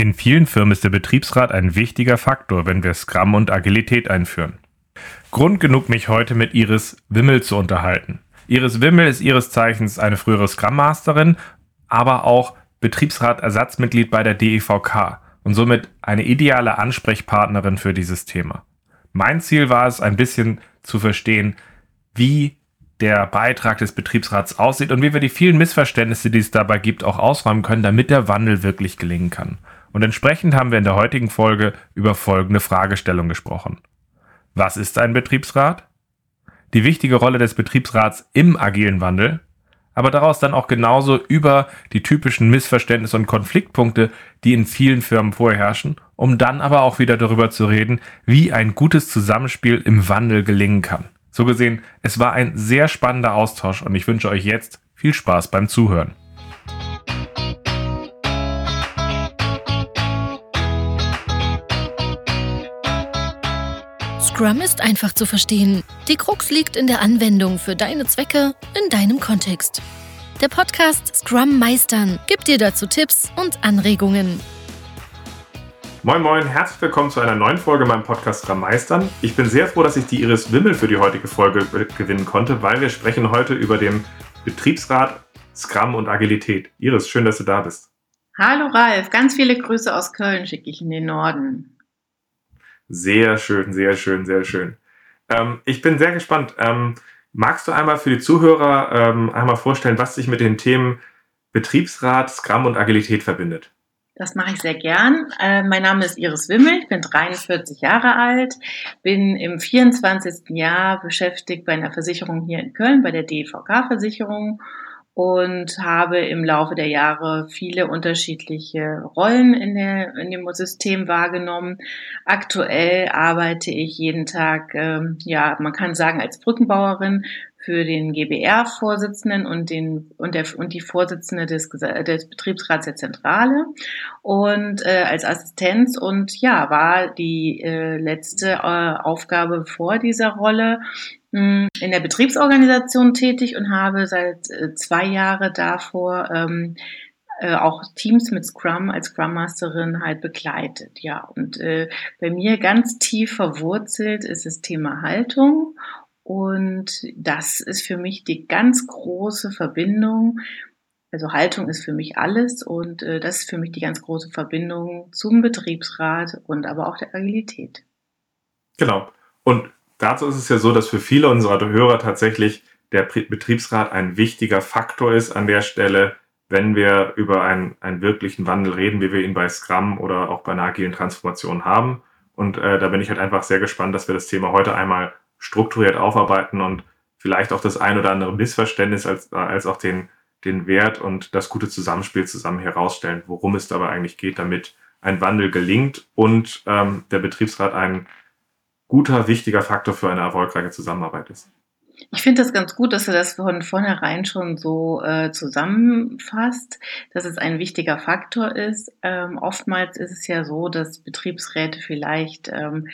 In vielen Firmen ist der Betriebsrat ein wichtiger Faktor, wenn wir Scrum und Agilität einführen. Grund genug, mich heute mit Iris Wimmel zu unterhalten. Iris Wimmel ist ihres Zeichens eine frühere Scrum Masterin, aber auch Betriebsrat-Ersatzmitglied bei der DEVK und somit eine ideale Ansprechpartnerin für dieses Thema. Mein Ziel war es, ein bisschen zu verstehen, wie der Beitrag des Betriebsrats aussieht und wie wir die vielen Missverständnisse, die es dabei gibt, auch ausräumen können, damit der Wandel wirklich gelingen kann. Und entsprechend haben wir in der heutigen Folge über folgende Fragestellung gesprochen. Was ist ein Betriebsrat? Die wichtige Rolle des Betriebsrats im agilen Wandel, aber daraus dann auch genauso über die typischen Missverständnisse und Konfliktpunkte, die in vielen Firmen vorherrschen, um dann aber auch wieder darüber zu reden, wie ein gutes Zusammenspiel im Wandel gelingen kann. So gesehen, es war ein sehr spannender Austausch und ich wünsche euch jetzt viel Spaß beim Zuhören. Scrum ist einfach zu verstehen. Die Krux liegt in der Anwendung für deine Zwecke in deinem Kontext. Der Podcast Scrum Meistern gibt dir dazu Tipps und Anregungen. Moin Moin, herzlich willkommen zu einer neuen Folge meinem Podcast Scrum Meistern. Ich bin sehr froh, dass ich die Iris Wimmel für die heutige Folge gewinnen konnte, weil wir sprechen heute über den Betriebsrat Scrum und Agilität. Iris, schön, dass du da bist. Hallo Ralf, ganz viele Grüße aus Köln schicke ich in den Norden. Sehr schön, sehr schön, sehr schön. Ähm, ich bin sehr gespannt. Ähm, magst du einmal für die Zuhörer ähm, einmal vorstellen, was sich mit den Themen Betriebsrat, Scrum und Agilität verbindet? Das mache ich sehr gern. Äh, mein Name ist Iris Wimmel, ich bin 43 Jahre alt, bin im 24. Jahr beschäftigt bei einer Versicherung hier in Köln, bei der DVK-Versicherung und habe im Laufe der Jahre viele unterschiedliche Rollen in, der, in dem System wahrgenommen. Aktuell arbeite ich jeden Tag, ähm, ja, man kann sagen, als Brückenbauerin für den GBR-Vorsitzenden und den und der und die Vorsitzende des, des Betriebsrats der Zentrale und äh, als Assistenz und ja war die äh, letzte äh, Aufgabe vor dieser Rolle in der Betriebsorganisation tätig und habe seit äh, zwei Jahren davor ähm, äh, auch Teams mit Scrum als Scrum Masterin halt begleitet. Ja, und äh, bei mir ganz tief verwurzelt ist das Thema Haltung und das ist für mich die ganz große Verbindung. Also Haltung ist für mich alles und äh, das ist für mich die ganz große Verbindung zum Betriebsrat und aber auch der Agilität. Genau. Und Dazu ist es ja so, dass für viele unserer Hörer tatsächlich der Betriebsrat ein wichtiger Faktor ist an der Stelle, wenn wir über einen, einen wirklichen Wandel reden, wie wir ihn bei Scrum oder auch bei einer agilen Transformation haben. Und äh, da bin ich halt einfach sehr gespannt, dass wir das Thema heute einmal strukturiert aufarbeiten und vielleicht auch das ein oder andere Missverständnis als, als auch den, den Wert und das gute Zusammenspiel zusammen herausstellen, worum es dabei eigentlich geht, damit ein Wandel gelingt und ähm, der Betriebsrat einen guter, wichtiger Faktor für eine erfolgreiche Zusammenarbeit ist. Ich finde das ganz gut, dass du das von vornherein schon so äh, zusammenfasst, dass es ein wichtiger Faktor ist. Ähm, oftmals ist es ja so, dass Betriebsräte vielleicht ähm,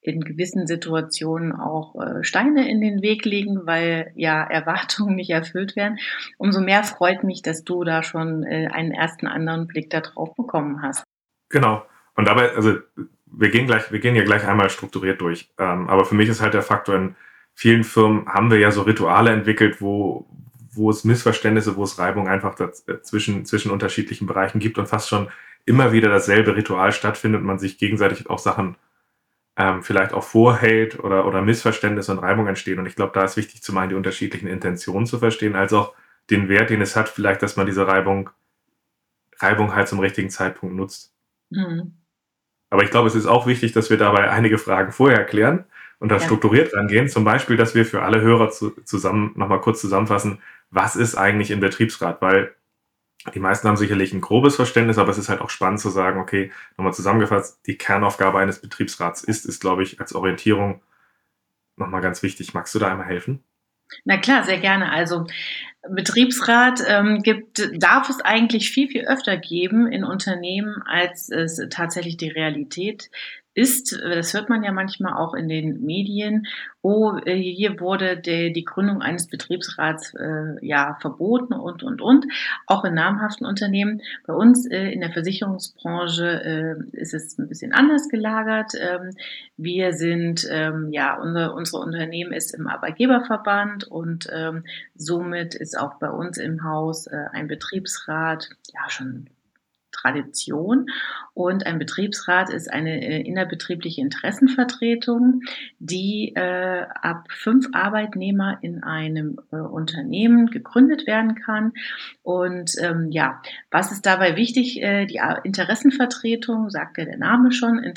in gewissen Situationen auch äh, Steine in den Weg legen, weil ja Erwartungen nicht erfüllt werden. Umso mehr freut mich, dass du da schon äh, einen ersten anderen Blick darauf bekommen hast. Genau. Und dabei, also wir gehen gleich, wir gehen ja gleich einmal strukturiert durch. Ähm, aber für mich ist halt der Faktor, in vielen Firmen haben wir ja so Rituale entwickelt, wo, wo es Missverständnisse, wo es Reibung einfach zwischen, zwischen unterschiedlichen Bereichen gibt und fast schon immer wieder dasselbe Ritual stattfindet man sich gegenseitig auch Sachen ähm, vielleicht auch vorhält oder, oder Missverständnisse und Reibung entstehen. Und ich glaube, da ist wichtig zum einen die unterschiedlichen Intentionen zu verstehen, als auch den Wert, den es hat, vielleicht, dass man diese Reibung, Reibung halt zum richtigen Zeitpunkt nutzt. Mhm. Aber ich glaube, es ist auch wichtig, dass wir dabei einige Fragen vorher klären und da ja. strukturiert rangehen. Zum Beispiel, dass wir für alle Hörer zu, zusammen nochmal kurz zusammenfassen, was ist eigentlich ein Betriebsrat? Weil die meisten haben sicherlich ein grobes Verständnis, aber es ist halt auch spannend zu sagen, okay, nochmal zusammengefasst, die Kernaufgabe eines Betriebsrats ist, ist, glaube ich, als Orientierung nochmal ganz wichtig. Magst du da einmal helfen? Na klar, sehr gerne. Also Betriebsrat ähm, gibt, darf es eigentlich viel, viel öfter geben in Unternehmen, als es tatsächlich die Realität ist, das hört man ja manchmal auch in den Medien, oh, äh, hier wurde der, die Gründung eines Betriebsrats äh, ja verboten und, und, und, auch in namhaften Unternehmen. Bei uns äh, in der Versicherungsbranche äh, ist es ein bisschen anders gelagert. Ähm, wir sind, ähm, ja, unser, unsere Unternehmen ist im Arbeitgeberverband und ähm, somit ist auch bei uns im Haus äh, ein Betriebsrat, ja, schon Tradition. Und ein Betriebsrat ist eine äh, innerbetriebliche Interessenvertretung, die äh, ab fünf Arbeitnehmer in einem äh, Unternehmen gegründet werden kann. Und ähm, ja, was ist dabei wichtig? Äh, die Interessenvertretung, sagt ja der Name schon, äh,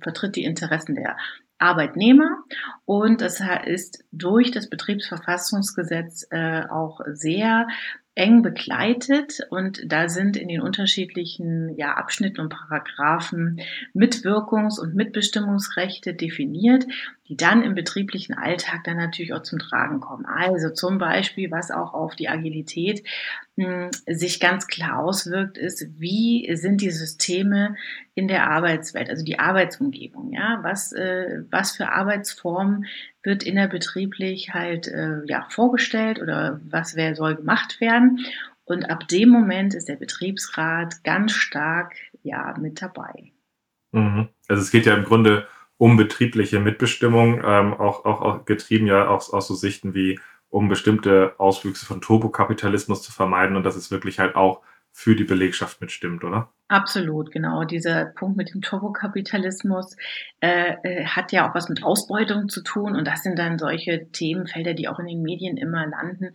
vertritt die Interessen der Arbeitnehmer und das ist durch das Betriebsverfassungsgesetz äh, auch sehr eng begleitet und da sind in den unterschiedlichen ja, Abschnitten und Paragraphen Mitwirkungs- und Mitbestimmungsrechte definiert, die dann im betrieblichen Alltag dann natürlich auch zum Tragen kommen. Also zum Beispiel, was auch auf die Agilität sich ganz klar auswirkt, ist, wie sind die Systeme in der Arbeitswelt, also die Arbeitsumgebung, ja, was, äh, was für Arbeitsformen wird innerbetrieblich halt äh, ja, vorgestellt oder was wer soll gemacht werden. Und ab dem Moment ist der Betriebsrat ganz stark ja, mit dabei. Mhm. Also es geht ja im Grunde um betriebliche Mitbestimmung, ähm, auch, auch, auch getrieben ja auch aus so Sichten wie um bestimmte Auswüchse von Turbokapitalismus zu vermeiden und das ist wirklich halt auch für die Belegschaft mitstimmt, oder? Absolut, genau. Dieser Punkt mit dem Turbokapitalismus äh, äh, hat ja auch was mit Ausbeutung zu tun und das sind dann solche Themenfelder, die auch in den Medien immer landen,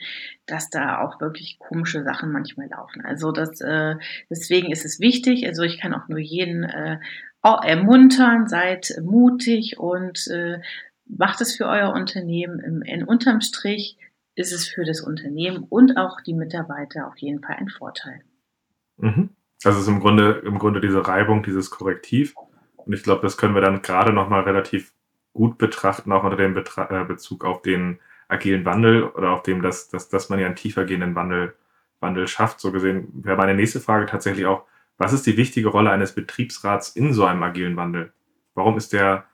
dass da auch wirklich komische Sachen manchmal laufen. Also das, äh, deswegen ist es wichtig. Also ich kann auch nur jeden äh, ermuntern, seid mutig und äh, macht es für euer Unternehmen. Im, in unterm Strich ist es für das Unternehmen und auch die Mitarbeiter auf jeden Fall ein Vorteil. Mhm. Also es ist im Grunde, im Grunde diese Reibung, dieses Korrektiv. Und ich glaube, das können wir dann gerade nochmal relativ gut betrachten, auch unter dem Betra äh, Bezug auf den agilen Wandel oder auf dem, dass, dass, dass man ja einen tiefer gehenden Wandel, Wandel schafft. So gesehen wäre meine nächste Frage tatsächlich auch, was ist die wichtige Rolle eines Betriebsrats in so einem agilen Wandel? Warum ist der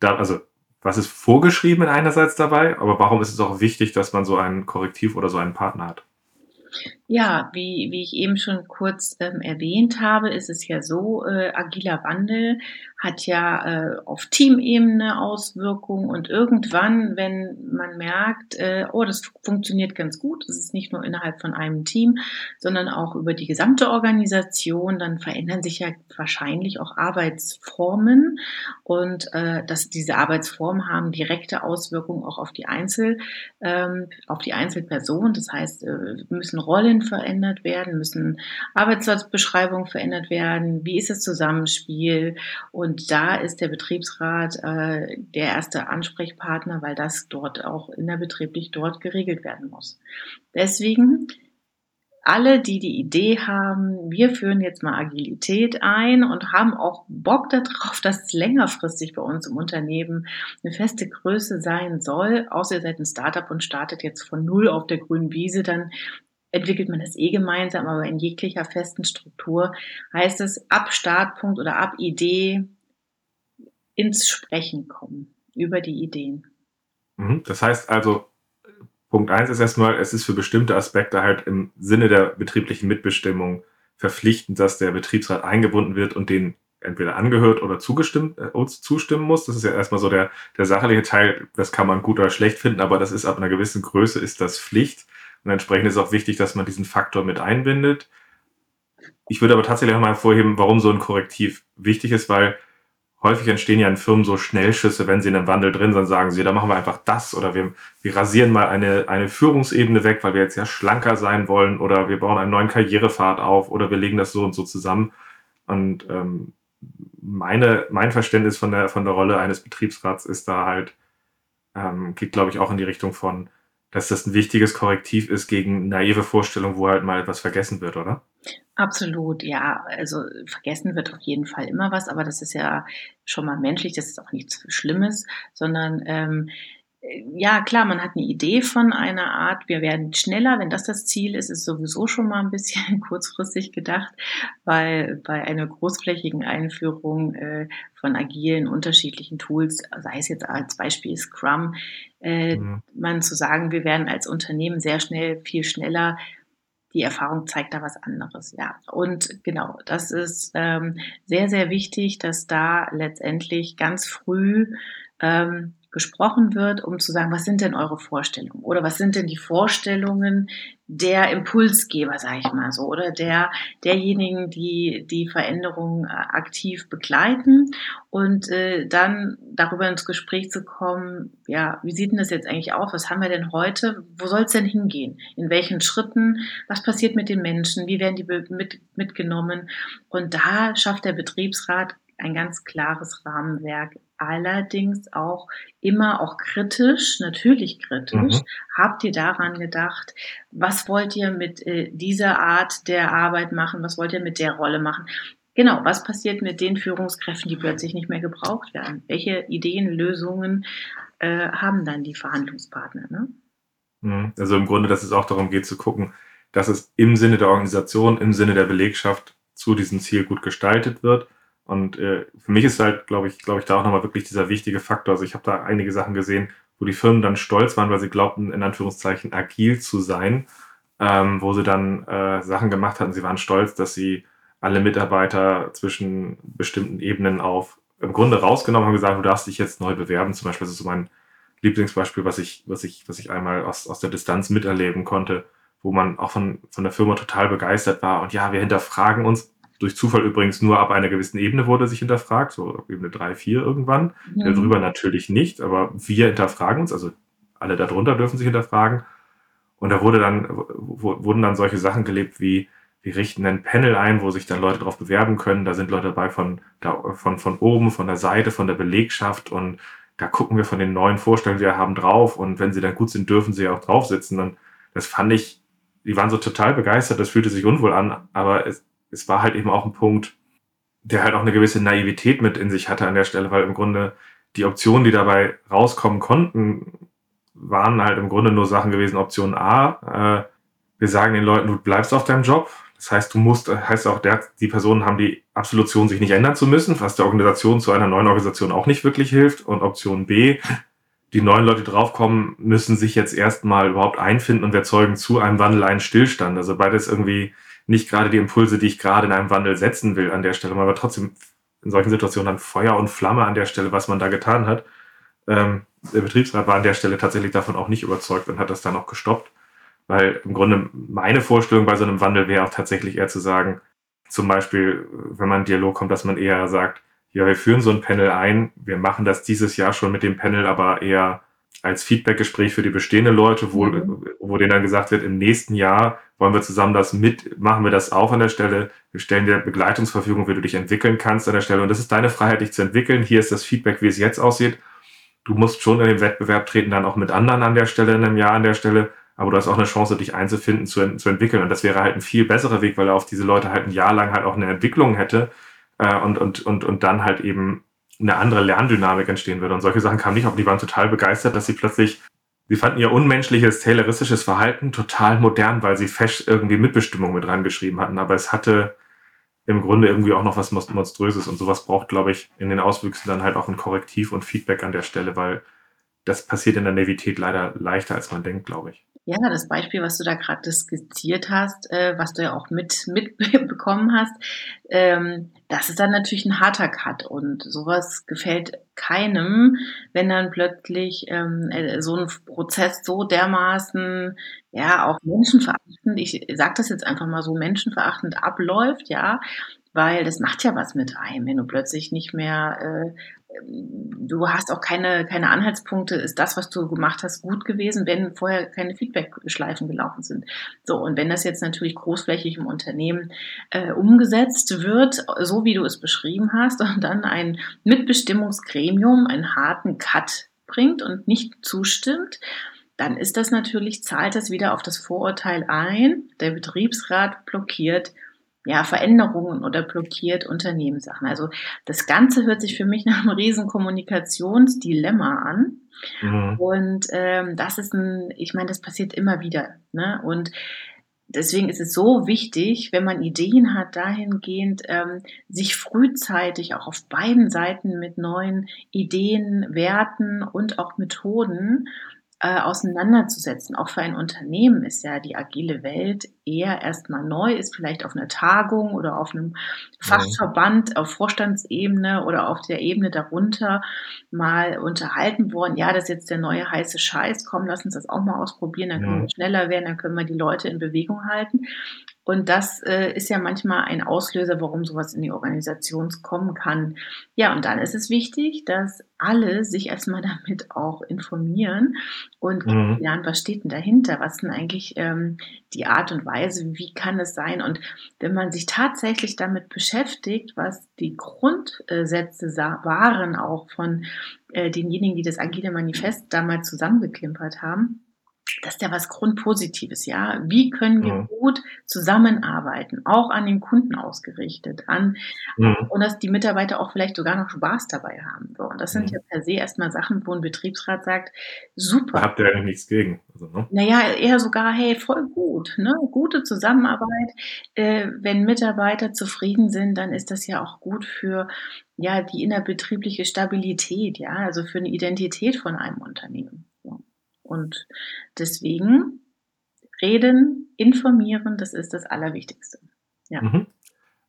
da, also was ist vorgeschrieben einerseits dabei, aber warum ist es auch wichtig, dass man so ein Korrektiv oder so einen Partner hat? Ja, wie, wie ich eben schon kurz ähm, erwähnt habe, ist es ja so, äh, agiler Wandel hat ja äh, auf Teamebene Auswirkungen und irgendwann, wenn man merkt, äh, oh, das funktioniert ganz gut, das ist nicht nur innerhalb von einem Team, sondern auch über die gesamte Organisation, dann verändern sich ja wahrscheinlich auch Arbeitsformen und äh, dass diese Arbeitsformen haben direkte Auswirkungen auch auf die Einzel, ähm, auf die Einzelperson. Das heißt, äh, müssen Rollen verändert werden, müssen Arbeitsplatzbeschreibungen verändert werden, wie ist das Zusammenspiel und da ist der Betriebsrat äh, der erste Ansprechpartner, weil das dort auch innerbetrieblich dort geregelt werden muss. Deswegen alle, die die Idee haben, wir führen jetzt mal Agilität ein und haben auch Bock darauf, dass es längerfristig bei uns im Unternehmen eine feste Größe sein soll, außer ihr seid ein Startup und startet jetzt von Null auf der grünen Wiese, dann entwickelt man das eh gemeinsam, aber in jeglicher festen Struktur heißt es ab Startpunkt oder ab Idee ins Sprechen kommen über die Ideen. Mhm. Das heißt also, Punkt eins ist erstmal, es ist für bestimmte Aspekte halt im Sinne der betrieblichen Mitbestimmung verpflichtend, dass der Betriebsrat eingebunden wird und den entweder angehört oder zugestimmt, äh, zustimmen muss. Das ist ja erstmal so der, der sachliche Teil, das kann man gut oder schlecht finden, aber das ist ab einer gewissen Größe ist das Pflicht. Und entsprechend ist auch wichtig, dass man diesen Faktor mit einbindet. Ich würde aber tatsächlich auch mal hervorheben, warum so ein Korrektiv wichtig ist, weil häufig entstehen ja in Firmen so Schnellschüsse, wenn sie in einem Wandel drin sind, sagen sie, da machen wir einfach das oder wir, wir rasieren mal eine, eine Führungsebene weg, weil wir jetzt ja schlanker sein wollen oder wir bauen einen neuen Karrierepfad auf oder wir legen das so und so zusammen. Und ähm, meine, mein Verständnis von der, von der Rolle eines Betriebsrats ist da halt, ähm, geht glaube ich auch in die Richtung von, dass das ein wichtiges Korrektiv ist gegen naive Vorstellungen, wo halt mal etwas vergessen wird, oder? Absolut, ja. Also vergessen wird auf jeden Fall immer was, aber das ist ja schon mal menschlich, das ist auch nichts Schlimmes, sondern ähm, ja, klar, man hat eine Idee von einer Art, wir werden schneller, wenn das das Ziel ist, ist sowieso schon mal ein bisschen kurzfristig gedacht, weil bei einer großflächigen Einführung äh, von agilen unterschiedlichen Tools, sei es jetzt als Beispiel Scrum, äh, mhm. man zu sagen, wir werden als Unternehmen sehr schnell, viel schneller, die Erfahrung zeigt da was anderes, ja. Und genau, das ist ähm, sehr, sehr wichtig, dass da letztendlich ganz früh ähm, gesprochen wird, um zu sagen, was sind denn eure Vorstellungen oder was sind denn die Vorstellungen der Impulsgeber, sage ich mal so, oder der derjenigen, die die Veränderungen äh, aktiv begleiten und äh, dann darüber ins Gespräch zu kommen, ja, wie sieht denn das jetzt eigentlich aus? Was haben wir denn heute? Wo soll es denn hingehen? In welchen Schritten? Was passiert mit den Menschen? Wie werden die mit, mitgenommen? Und da schafft der Betriebsrat ein ganz klares Rahmenwerk, allerdings auch immer auch kritisch, natürlich kritisch. Mhm. Habt ihr daran gedacht, was wollt ihr mit äh, dieser Art der Arbeit machen, was wollt ihr mit der Rolle machen? Genau, was passiert mit den Führungskräften, die plötzlich nicht mehr gebraucht werden? Welche Ideen, Lösungen äh, haben dann die Verhandlungspartner? Ne? Mhm. Also im Grunde, dass es auch darum geht zu gucken, dass es im Sinne der Organisation, im Sinne der Belegschaft zu diesem Ziel gut gestaltet wird und äh, für mich ist halt, glaube ich, glaube ich, da auch nochmal wirklich dieser wichtige Faktor. Also ich habe da einige Sachen gesehen, wo die Firmen dann stolz waren, weil sie glaubten, in Anführungszeichen agil zu sein, ähm, wo sie dann äh, Sachen gemacht hatten. Sie waren stolz, dass sie alle Mitarbeiter zwischen bestimmten Ebenen auf im Grunde rausgenommen haben, gesagt, du darfst dich jetzt neu bewerben. Zum Beispiel, das ist so mein Lieblingsbeispiel, was ich, was ich, was ich einmal aus, aus der Distanz miterleben konnte, wo man auch von, von der Firma total begeistert war. Und ja, wir hinterfragen uns durch Zufall übrigens nur ab einer gewissen Ebene wurde sich hinterfragt, so ab Ebene 3, 4 irgendwann. Mhm. Darüber natürlich nicht, aber wir hinterfragen uns, also alle darunter dürfen sich hinterfragen. Und da wurde dann, wurden dann solche Sachen gelebt wie, wir richten ein Panel ein, wo sich dann Leute darauf bewerben können. Da sind Leute dabei von, da, von, von oben, von der Seite, von der Belegschaft und da gucken wir von den neuen Vorstellungen, die wir haben, drauf. Und wenn sie dann gut sind, dürfen sie auch drauf sitzen. Und das fand ich, die waren so total begeistert, das fühlte sich unwohl an, aber es, es war halt eben auch ein Punkt, der halt auch eine gewisse Naivität mit in sich hatte an der Stelle, weil im Grunde die Optionen, die dabei rauskommen konnten, waren halt im Grunde nur Sachen gewesen. Option A, äh, wir sagen den Leuten, du bleibst auf deinem Job. Das heißt, du musst, heißt auch, der, die Personen haben die Absolution, sich nicht ändern zu müssen, was der Organisation zu einer neuen Organisation auch nicht wirklich hilft. Und Option B, die neuen Leute draufkommen, müssen sich jetzt erstmal überhaupt einfinden und erzeugen zu einem Wandel einen Stillstand. Also beides irgendwie nicht gerade die Impulse, die ich gerade in einem Wandel setzen will an der Stelle, aber trotzdem in solchen Situationen dann Feuer und Flamme an der Stelle, was man da getan hat. Ähm, der Betriebsrat war an der Stelle tatsächlich davon auch nicht überzeugt und hat das dann auch gestoppt, weil im Grunde meine Vorstellung bei so einem Wandel wäre auch tatsächlich eher zu sagen, zum Beispiel, wenn man in Dialog kommt, dass man eher sagt, ja, wir führen so ein Panel ein, wir machen das dieses Jahr schon mit dem Panel, aber eher als Feedbackgespräch für die bestehenden Leute, wo, mhm. wo denen dann gesagt wird, im nächsten Jahr wollen wir zusammen das mit, machen wir das auch an der Stelle. Wir stellen dir Begleitungsverfügung, wie du dich entwickeln kannst an der Stelle. Und das ist deine Freiheit, dich zu entwickeln. Hier ist das Feedback, wie es jetzt aussieht. Du musst schon in den Wettbewerb treten, dann auch mit anderen an der Stelle, in einem Jahr an der Stelle. Aber du hast auch eine Chance, dich einzufinden, zu, zu entwickeln. Und das wäre halt ein viel besserer Weg, weil er auf diese Leute halt ein Jahr lang halt auch eine Entwicklung hätte äh, und, und, und, und dann halt eben eine andere Lerndynamik entstehen würde. Und solche Sachen kamen nicht auf. Die waren total begeistert, dass sie plötzlich, sie fanden ihr unmenschliches, tayloristisches Verhalten total modern, weil sie fest irgendwie Mitbestimmung mit reingeschrieben hatten. Aber es hatte im Grunde irgendwie auch noch was Monströses. Und sowas braucht, glaube ich, in den Auswüchsen dann halt auch ein Korrektiv und Feedback an der Stelle, weil das passiert in der Navität leider leichter, als man denkt, glaube ich. Ja, das Beispiel, was du da gerade skizziert hast, äh, was du ja auch mit mitbekommen hast, ähm, das ist dann natürlich ein harter Cut und sowas gefällt keinem, wenn dann plötzlich ähm, äh, so ein Prozess so dermaßen, ja, auch menschenverachtend, ich sage das jetzt einfach mal so, menschenverachtend abläuft, ja, weil das macht ja was mit einem, wenn du plötzlich nicht mehr äh, du hast auch keine, keine Anhaltspunkte, ist das, was du gemacht hast, gut gewesen, wenn vorher keine Feedback-Schleifen gelaufen sind. So, und wenn das jetzt natürlich großflächig im Unternehmen äh, umgesetzt wird, so wie du es beschrieben hast, und dann ein Mitbestimmungsgremium einen harten Cut bringt und nicht zustimmt, dann ist das natürlich, zahlt das wieder auf das Vorurteil ein. Der Betriebsrat blockiert ja, Veränderungen oder blockiert Unternehmenssachen. Also das Ganze hört sich für mich nach einem riesen Kommunikationsdilemma an. Mhm. Und ähm, das ist ein, ich meine, das passiert immer wieder. Ne? Und deswegen ist es so wichtig, wenn man Ideen hat, dahingehend ähm, sich frühzeitig auch auf beiden Seiten mit neuen Ideen, Werten und auch Methoden äh, auseinanderzusetzen. Auch für ein Unternehmen ist ja die agile Welt eher erstmal neu, ist vielleicht auf einer Tagung oder auf einem Fachverband, auf Vorstandsebene oder auf der Ebene darunter mal unterhalten worden. Ja, das ist jetzt der neue heiße Scheiß. Komm, lass uns das auch mal ausprobieren. Dann können wir schneller werden, dann können wir die Leute in Bewegung halten. Und das äh, ist ja manchmal ein Auslöser, warum sowas in die Organisation kommen kann. Ja, und dann ist es wichtig, dass alle sich erstmal damit auch informieren und mhm. lernen, was steht denn dahinter? Was ist denn eigentlich ähm, die Art und Weise? Wie kann es sein? Und wenn man sich tatsächlich damit beschäftigt, was die Grundsätze waren, auch von äh, denjenigen, die das Agile Manifest damals zusammengeklimpert haben, das ist ja was Grundpositives, ja. Wie können wir mhm. gut zusammenarbeiten, auch an den Kunden ausgerichtet, an mhm. und dass die Mitarbeiter auch vielleicht sogar noch Spaß dabei haben. So. Und das sind mhm. ja per se erstmal Sachen, wo ein Betriebsrat sagt, super. Da habt ihr ja nichts gegen. Also, ne? Naja, eher sogar, hey, voll gut, ne? Gute Zusammenarbeit. Äh, wenn Mitarbeiter zufrieden sind, dann ist das ja auch gut für ja die innerbetriebliche Stabilität, ja, also für eine Identität von einem Unternehmen. Und deswegen reden, informieren, das ist das Allerwichtigste. Ja. Mhm.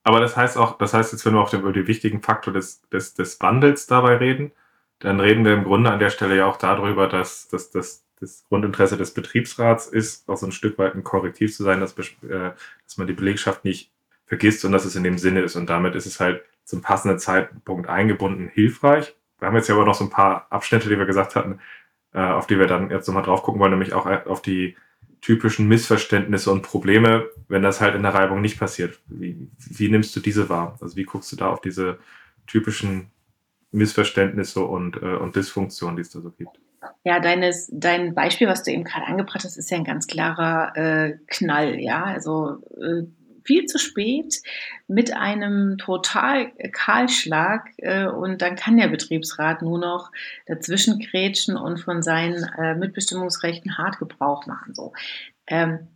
Aber das heißt auch, das heißt jetzt, wenn wir auf den, über den wichtigen Faktor des, des, des Wandels dabei reden, dann reden wir im Grunde an der Stelle ja auch darüber, dass, dass, dass das Grundinteresse des Betriebsrats ist, auch so ein Stück weit ein Korrektiv zu sein, dass, äh, dass man die Belegschaft nicht vergisst und dass es in dem Sinne ist. Und damit ist es halt zum passenden Zeitpunkt eingebunden hilfreich. Wir haben jetzt ja aber noch so ein paar Abschnitte, die wir gesagt hatten, auf die wir dann jetzt nochmal drauf gucken wollen, nämlich auch auf die typischen Missverständnisse und Probleme, wenn das halt in der Reibung nicht passiert. Wie, wie nimmst du diese wahr? Also wie guckst du da auf diese typischen Missverständnisse und, äh, und Dysfunktionen, die es da so gibt? Ja, deines, dein Beispiel, was du eben gerade angebracht hast, ist ja ein ganz klarer äh, Knall, ja. Also äh, viel zu spät mit einem total Kahlschlag äh, und dann kann der Betriebsrat nur noch dazwischen grätschen und von seinen äh, Mitbestimmungsrechten hart Gebrauch machen. So. Ähm,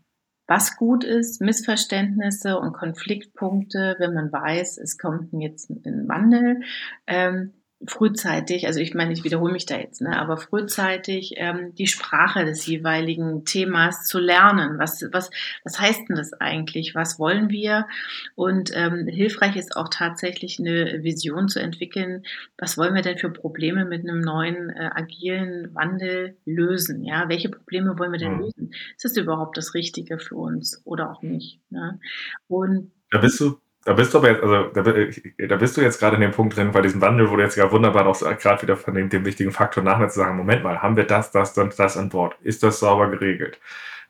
was gut ist, Missverständnisse und Konfliktpunkte, wenn man weiß, es kommt jetzt ein Wandel. Ähm, frühzeitig, also ich meine, ich wiederhole mich da jetzt, ne, aber frühzeitig ähm, die Sprache des jeweiligen Themas zu lernen. Was, was, was heißt denn das eigentlich? Was wollen wir? Und ähm, hilfreich ist auch tatsächlich eine Vision zu entwickeln. Was wollen wir denn für Probleme mit einem neuen äh, agilen Wandel lösen? Ja, welche Probleme wollen wir denn mhm. lösen? Ist das überhaupt das Richtige für uns oder auch nicht? Ne? Und da bist du da bist du aber jetzt, also da, da bist du jetzt gerade in dem Punkt drin, bei diesem Wandel, wo du jetzt ja wunderbar auch gerade wieder von dem, dem wichtigen Faktor nachher zu sagen, Moment mal, haben wir das, das und das an Bord? Ist das sauber geregelt?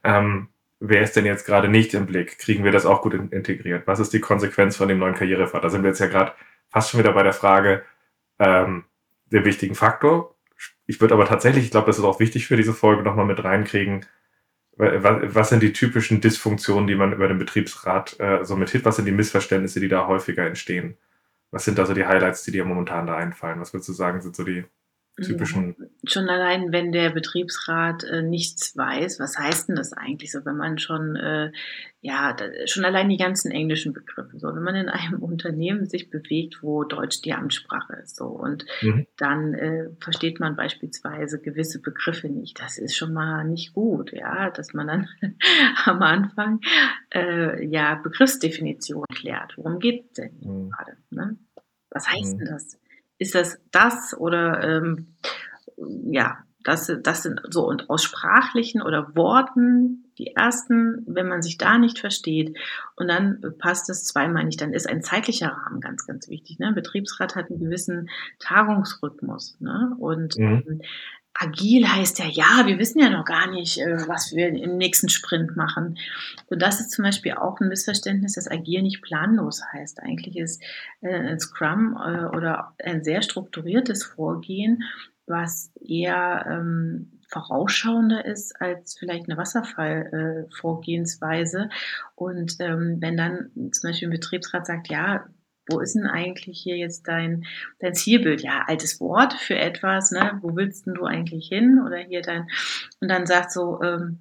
Ähm, wer ist denn jetzt gerade nicht im Blick? Kriegen wir das auch gut in, integriert? Was ist die Konsequenz von dem neuen Karrierepfad? Da sind wir jetzt ja gerade fast schon wieder bei der Frage, ähm, der wichtigen Faktor. Ich würde aber tatsächlich, ich glaube, das ist auch wichtig für diese Folge, nochmal mit reinkriegen, was sind die typischen Dysfunktionen, die man über den Betriebsrat äh, so mithilft? Was sind die Missverständnisse, die da häufiger entstehen? Was sind da so die Highlights, die dir momentan da einfallen? Was würdest du sagen, sind so die typischen. Schon allein, wenn der Betriebsrat äh, nichts weiß, was heißt denn das eigentlich so, wenn man schon, äh, ja, da, schon allein die ganzen englischen Begriffe, so, wenn man in einem Unternehmen sich bewegt, wo Deutsch die Amtssprache ist, so, und mhm. dann äh, versteht man beispielsweise gewisse Begriffe nicht, das ist schon mal nicht gut, ja, dass man dann am Anfang, äh, ja, Begriffsdefinition klärt. Worum geht es denn mhm. gerade, ne? Was heißt mhm. denn das? ist das das oder ähm, ja, das, das sind so und aus sprachlichen oder Worten die ersten, wenn man sich da nicht versteht und dann passt es zweimal nicht, dann ist ein zeitlicher Rahmen ganz, ganz wichtig. Ne? Betriebsrat hat einen gewissen Tagungsrhythmus ne? und mhm. ähm, agil heißt ja, ja, wir wissen ja noch gar nicht, äh, was wir im nächsten Sprint machen. Und das ist zum Beispiel auch ein Missverständnis, dass agil nicht planlos heißt. Eigentlich ist äh, ein Scrum äh, oder ein sehr strukturiertes Vorgehen, was eher ähm, vorausschauender ist als vielleicht eine Wasserfallvorgehensweise. Und ähm, wenn dann zum Beispiel ein Betriebsrat sagt, ja, Wo ist denn eigentlich hier jetzt dein, dein Zielbild? Ja, altes Wort für etwas, ne? Wo willst denn du eigentlich hin? Oder hier dein, und dann sagt so, ähm,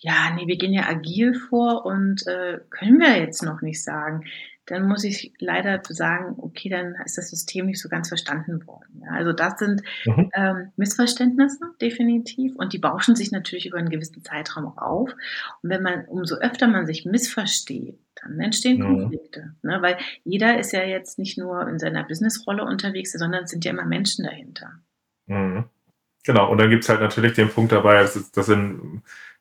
ja, nee, wir gehen ja agil vor und äh, können wir jetzt noch nicht sagen dann muss ich leider sagen, okay, dann ist das System nicht so ganz verstanden worden. Ja, also das sind mhm. ähm, Missverständnisse definitiv und die bauschen sich natürlich über einen gewissen Zeitraum auch auf. Und wenn man, umso öfter man sich missversteht, dann entstehen mhm. Konflikte. Ne? Weil jeder ist ja jetzt nicht nur in seiner Businessrolle unterwegs, sondern es sind ja immer Menschen dahinter. Mhm. Genau, und dann gibt es halt natürlich den Punkt dabei, dass, dass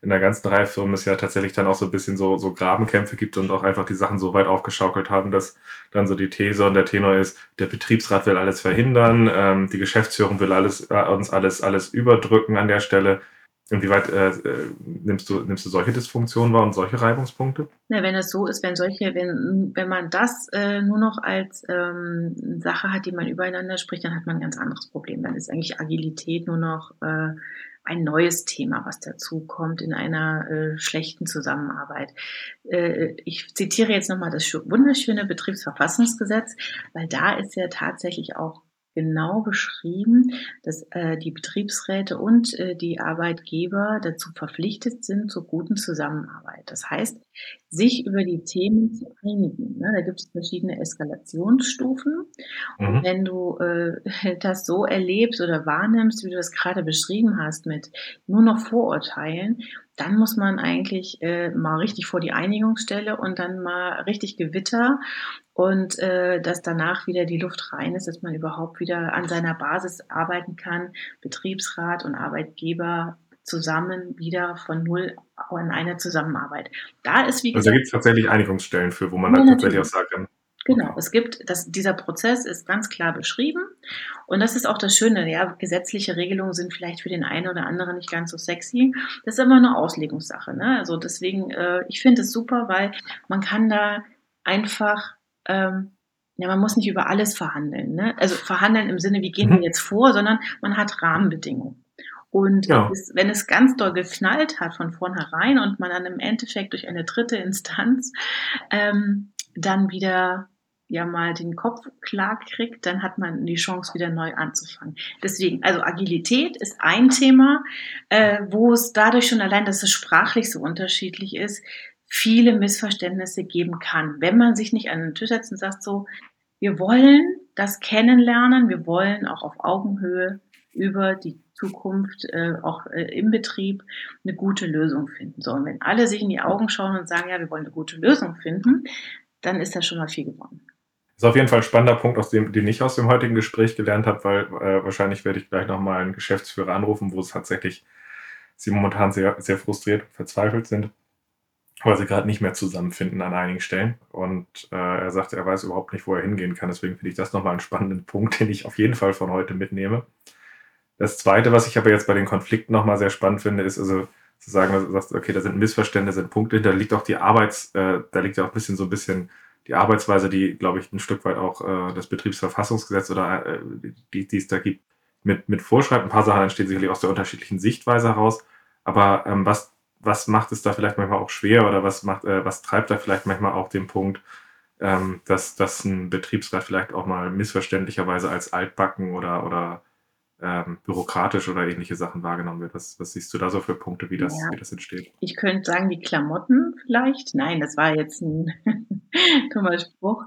in der ganzen Reihe Firmen es ja tatsächlich dann auch so ein bisschen so, so Grabenkämpfe gibt und auch einfach die Sachen so weit aufgeschaukelt haben, dass dann so die These und der Tenor ist, der Betriebsrat will alles verhindern, ähm, die Geschäftsführung will alles, äh, uns alles, alles überdrücken an der Stelle. Inwieweit äh, äh, nimmst, du, nimmst du solche Dysfunktionen wahr und solche Reibungspunkte? Ja, wenn es so ist, wenn solche, wenn, wenn man das äh, nur noch als ähm, Sache hat, die man übereinander spricht, dann hat man ein ganz anderes Problem. Dann ist eigentlich Agilität nur noch äh, ein neues Thema, was dazu kommt in einer äh, schlechten Zusammenarbeit. Äh, ich zitiere jetzt nochmal das wunderschöne Betriebsverfassungsgesetz, weil da ist ja tatsächlich auch genau beschrieben, dass äh, die Betriebsräte und äh, die Arbeitgeber dazu verpflichtet sind zur guten Zusammenarbeit. Das heißt, sich über die Themen zu einigen. Ne? Da gibt es verschiedene Eskalationsstufen. Mhm. Und wenn du äh, das so erlebst oder wahrnimmst, wie du das gerade beschrieben hast, mit nur noch Vorurteilen, dann muss man eigentlich äh, mal richtig vor die Einigungsstelle und dann mal richtig Gewitter und äh, dass danach wieder die Luft rein ist, dass man überhaupt wieder an seiner Basis arbeiten kann, Betriebsrat und Arbeitgeber zusammen wieder von null an einer Zusammenarbeit. Da ist wie gesagt, also da gibt es tatsächlich Einigungsstellen für, wo man ja, halt tatsächlich auch sagen kann. Genau, es gibt, das, dieser Prozess ist ganz klar beschrieben und das ist auch das Schöne, ja, gesetzliche Regelungen sind vielleicht für den einen oder anderen nicht ganz so sexy, das ist immer eine Auslegungssache, ne? also deswegen, äh, ich finde es super, weil man kann da einfach ähm, ja, man muss nicht über alles verhandeln. Ne? Also verhandeln im Sinne, wie gehen wir mhm. jetzt vor, sondern man hat Rahmenbedingungen. Und ja. es, wenn es ganz doll geknallt hat von vornherein und man dann im Endeffekt durch eine dritte Instanz ähm, dann wieder ja mal den Kopf klar kriegt, dann hat man die Chance, wieder neu anzufangen. Deswegen, also Agilität ist ein Thema, äh, wo es dadurch schon allein, dass es sprachlich so unterschiedlich ist, viele Missverständnisse geben kann, wenn man sich nicht an den Tisch setzt und sagt so, wir wollen das kennenlernen, wir wollen auch auf Augenhöhe über die Zukunft äh, auch äh, im Betrieb eine gute Lösung finden. So, und wenn alle sich in die Augen schauen und sagen, ja, wir wollen eine gute Lösung finden, dann ist das schon mal viel gewonnen. Ist auf jeden Fall ein spannender Punkt, aus dem, den ich aus dem heutigen Gespräch gelernt habe, weil äh, wahrscheinlich werde ich gleich nochmal einen Geschäftsführer anrufen, wo es tatsächlich sie momentan sehr, sehr frustriert und verzweifelt sind weil sie gerade nicht mehr zusammenfinden an einigen Stellen. Und äh, er sagte, er weiß überhaupt nicht, wo er hingehen kann. Deswegen finde ich das nochmal einen spannenden Punkt, den ich auf jeden Fall von heute mitnehme. Das Zweite, was ich aber jetzt bei den Konflikten nochmal sehr spannend finde, ist also zu sagen, dass du sagst, okay, da sind Missverständnisse, sind Punkte, da liegt auch die Arbeits, äh, da liegt ja auch ein bisschen so ein bisschen die Arbeitsweise, die, glaube ich, ein Stück weit auch äh, das Betriebsverfassungsgesetz oder äh, die, die es da gibt, mit, mit vorschreibt. Ein paar Sachen entstehen sicherlich aus der unterschiedlichen Sichtweise heraus. Aber ähm, was was macht es da vielleicht manchmal auch schwer oder was macht, äh, was treibt da vielleicht manchmal auch den Punkt, ähm, dass, dass ein Betriebsrat vielleicht auch mal missverständlicherweise als altbacken oder, oder ähm, bürokratisch oder ähnliche Sachen wahrgenommen wird. Was, was siehst du da so für Punkte, wie das, ja. wie das entsteht? Ich könnte sagen, die Klamotten vielleicht. Nein, das war jetzt ein dummer Spruch.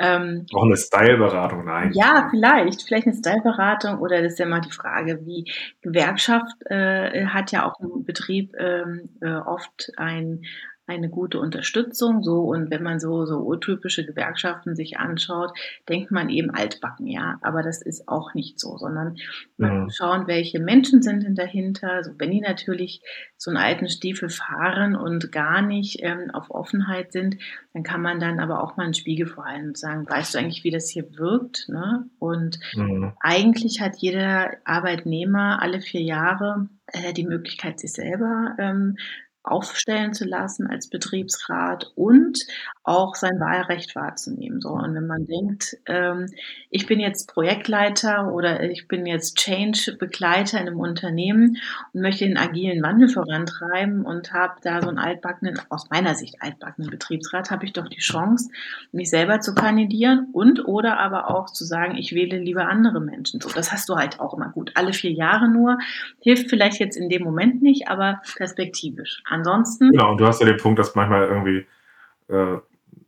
Ähm, Auch eine Styleberatung, nein. Ja, vielleicht. Vielleicht eine Styleberatung oder das ist ja mal die Frage, wie Gewerkschaft äh, hat ja auch im Betrieb ähm, äh, oft ein eine gute Unterstützung. So, und wenn man so, so urtypische Gewerkschaften sich anschaut, denkt man eben altbacken, ja. Aber das ist auch nicht so, sondern man mhm. schauen, welche Menschen sind denn dahinter. Also wenn die natürlich so einen alten Stiefel fahren und gar nicht ähm, auf Offenheit sind, dann kann man dann aber auch mal einen Spiegel vorhalten und sagen, weißt du eigentlich, wie das hier wirkt? Ne? Und mhm. eigentlich hat jeder Arbeitnehmer alle vier Jahre äh, die Möglichkeit, sich selber ähm, aufstellen zu lassen als Betriebsrat und auch sein Wahlrecht wahrzunehmen. So, und wenn man denkt, ähm, ich bin jetzt Projektleiter oder ich bin jetzt Change-Begleiter in einem Unternehmen und möchte den agilen Wandel vorantreiben und habe da so einen altbackenen, aus meiner Sicht altbackenen Betriebsrat, habe ich doch die Chance, mich selber zu kandidieren und oder aber auch zu sagen, ich wähle lieber andere Menschen. So, das hast du halt auch immer gut. Alle vier Jahre nur. Hilft vielleicht jetzt in dem Moment nicht, aber perspektivisch. Ansonsten. Genau, und du hast ja den Punkt, dass manchmal irgendwie äh,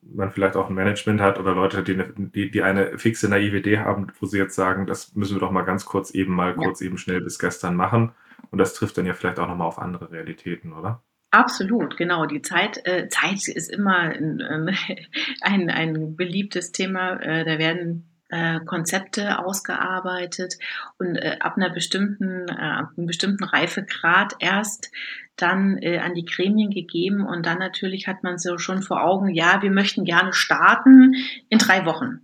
man vielleicht auch ein Management hat oder Leute, die, eine, die, die eine fixe, naive Idee haben, wo sie jetzt sagen, das müssen wir doch mal ganz kurz eben mal, ja. kurz eben schnell bis gestern machen. Und das trifft dann ja vielleicht auch nochmal auf andere Realitäten, oder? Absolut, genau. Die Zeit, äh, Zeit ist immer ein, ein, ein beliebtes Thema. Äh, da werden äh, Konzepte ausgearbeitet und äh, ab einer bestimmten, äh, ab einem bestimmten Reifegrad erst dann äh, an die Gremien gegeben und dann natürlich hat man so schon vor Augen, ja, wir möchten gerne starten in drei Wochen.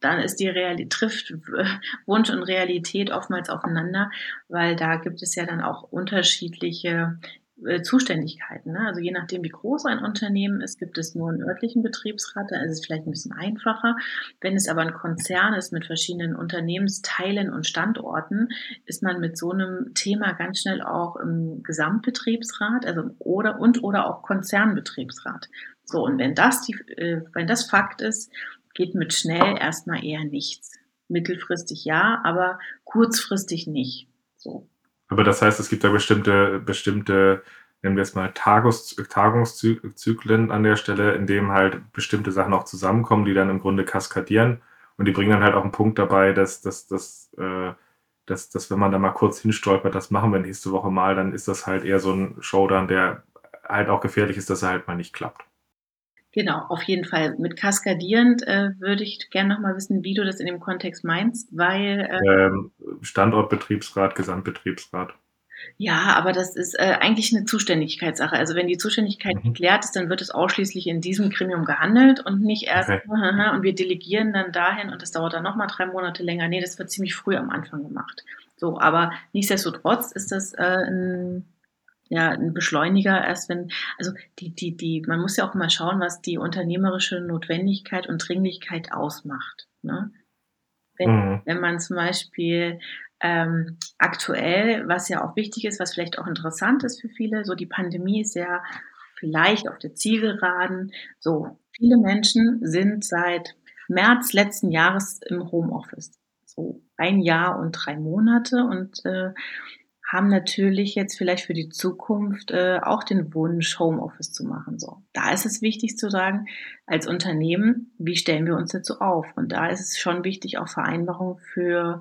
Dann ist die Realität, trifft äh, Wunsch und Realität oftmals aufeinander, weil da gibt es ja dann auch unterschiedliche Zuständigkeiten. Ne? Also je nachdem, wie groß ein Unternehmen ist, gibt es nur einen örtlichen Betriebsrat, da ist es vielleicht ein bisschen einfacher. Wenn es aber ein Konzern ist mit verschiedenen Unternehmensteilen und Standorten, ist man mit so einem Thema ganz schnell auch im Gesamtbetriebsrat, also oder und oder auch Konzernbetriebsrat. So, und wenn das die, äh, wenn das Fakt ist, geht mit schnell erstmal eher nichts. Mittelfristig ja, aber kurzfristig nicht. So. Aber das heißt, es gibt da bestimmte, bestimmte, nennen wir es mal Tagungs Tagungszyklen an der Stelle, in dem halt bestimmte Sachen auch zusammenkommen, die dann im Grunde kaskadieren. Und die bringen dann halt auch einen Punkt dabei, dass, dass, dass, äh, dass, dass wenn man da mal kurz hinstolpert, das machen wir nächste Woche mal, dann ist das halt eher so ein Showdown, der halt auch gefährlich ist, dass er halt mal nicht klappt. Genau, auf jeden Fall. Mit kaskadierend äh, würde ich gerne nochmal wissen, wie du das in dem Kontext meinst, weil. Äh, ähm, Standortbetriebsrat, Gesamtbetriebsrat. Ja, aber das ist äh, eigentlich eine Zuständigkeitssache. Also wenn die Zuständigkeit mhm. geklärt ist, dann wird es ausschließlich in diesem Gremium gehandelt und nicht erst okay. und wir delegieren dann dahin und das dauert dann nochmal drei Monate länger. Nee, das wird ziemlich früh am Anfang gemacht. So, aber nichtsdestotrotz ist das äh, ein ja, ein Beschleuniger erst wenn, also die, die, die, man muss ja auch mal schauen, was die unternehmerische Notwendigkeit und Dringlichkeit ausmacht. Ne? Wenn, mhm. wenn man zum Beispiel ähm, aktuell, was ja auch wichtig ist, was vielleicht auch interessant ist für viele, so die Pandemie ist ja vielleicht auf der Zielgeraden. So, viele Menschen sind seit März letzten Jahres im Homeoffice. So ein Jahr und drei Monate und äh, haben natürlich jetzt vielleicht für die Zukunft äh, auch den Wunsch, Homeoffice zu machen. So, da ist es wichtig zu sagen, als Unternehmen, wie stellen wir uns dazu auf? Und da ist es schon wichtig, auch Vereinbarungen für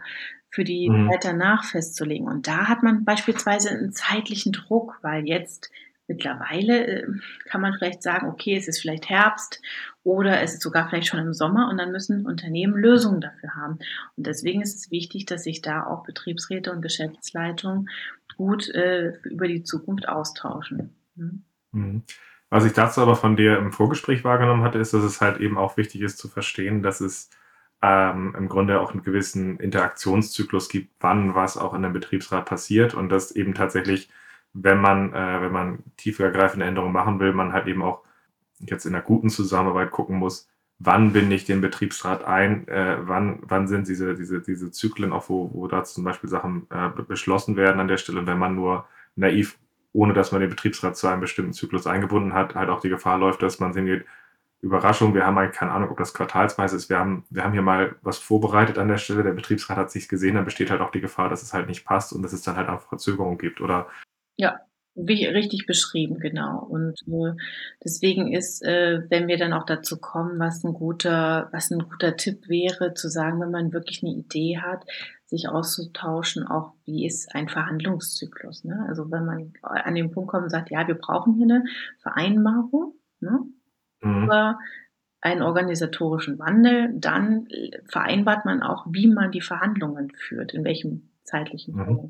für die mhm. Zeit danach festzulegen. Und da hat man beispielsweise einen zeitlichen Druck, weil jetzt Mittlerweile äh, kann man vielleicht sagen, okay, es ist vielleicht Herbst oder es ist sogar vielleicht schon im Sommer und dann müssen Unternehmen Lösungen dafür haben. Und deswegen ist es wichtig, dass sich da auch Betriebsräte und Geschäftsleitungen gut äh, über die Zukunft austauschen. Hm? Mhm. Was ich dazu aber von dir im Vorgespräch wahrgenommen hatte, ist, dass es halt eben auch wichtig ist zu verstehen, dass es ähm, im Grunde auch einen gewissen Interaktionszyklus gibt, wann was auch in einem Betriebsrat passiert und dass eben tatsächlich wenn man, äh, wenn man tiefergreifende Änderungen machen will, man halt eben auch jetzt in einer guten Zusammenarbeit gucken muss, wann binde ich den Betriebsrat ein, äh, wann, wann sind diese, diese, diese Zyklen auch, wo, wo da zum Beispiel Sachen äh, beschlossen werden an der Stelle, wenn man nur naiv, ohne dass man den Betriebsrat zu einem bestimmten Zyklus eingebunden hat, halt auch die Gefahr läuft, dass man hingeht, Überraschung, wir haben eigentlich keine Ahnung, ob das quartalsweise ist. Wir haben, wir haben hier mal was vorbereitet an der Stelle. Der Betriebsrat hat sich gesehen, dann besteht halt auch die Gefahr, dass es halt nicht passt und dass es dann halt einfach Verzögerungen gibt. Oder ja, richtig beschrieben, genau. Und äh, deswegen ist, äh, wenn wir dann auch dazu kommen, was ein guter, was ein guter Tipp wäre, zu sagen, wenn man wirklich eine Idee hat, sich auszutauschen, auch wie ist ein Verhandlungszyklus. Ne? Also wenn man an den Punkt kommt und sagt, ja, wir brauchen hier eine Vereinbarung ne? Mhm. über einen organisatorischen Wandel, dann vereinbart man auch, wie man die Verhandlungen führt, in welchem zeitlichen mhm.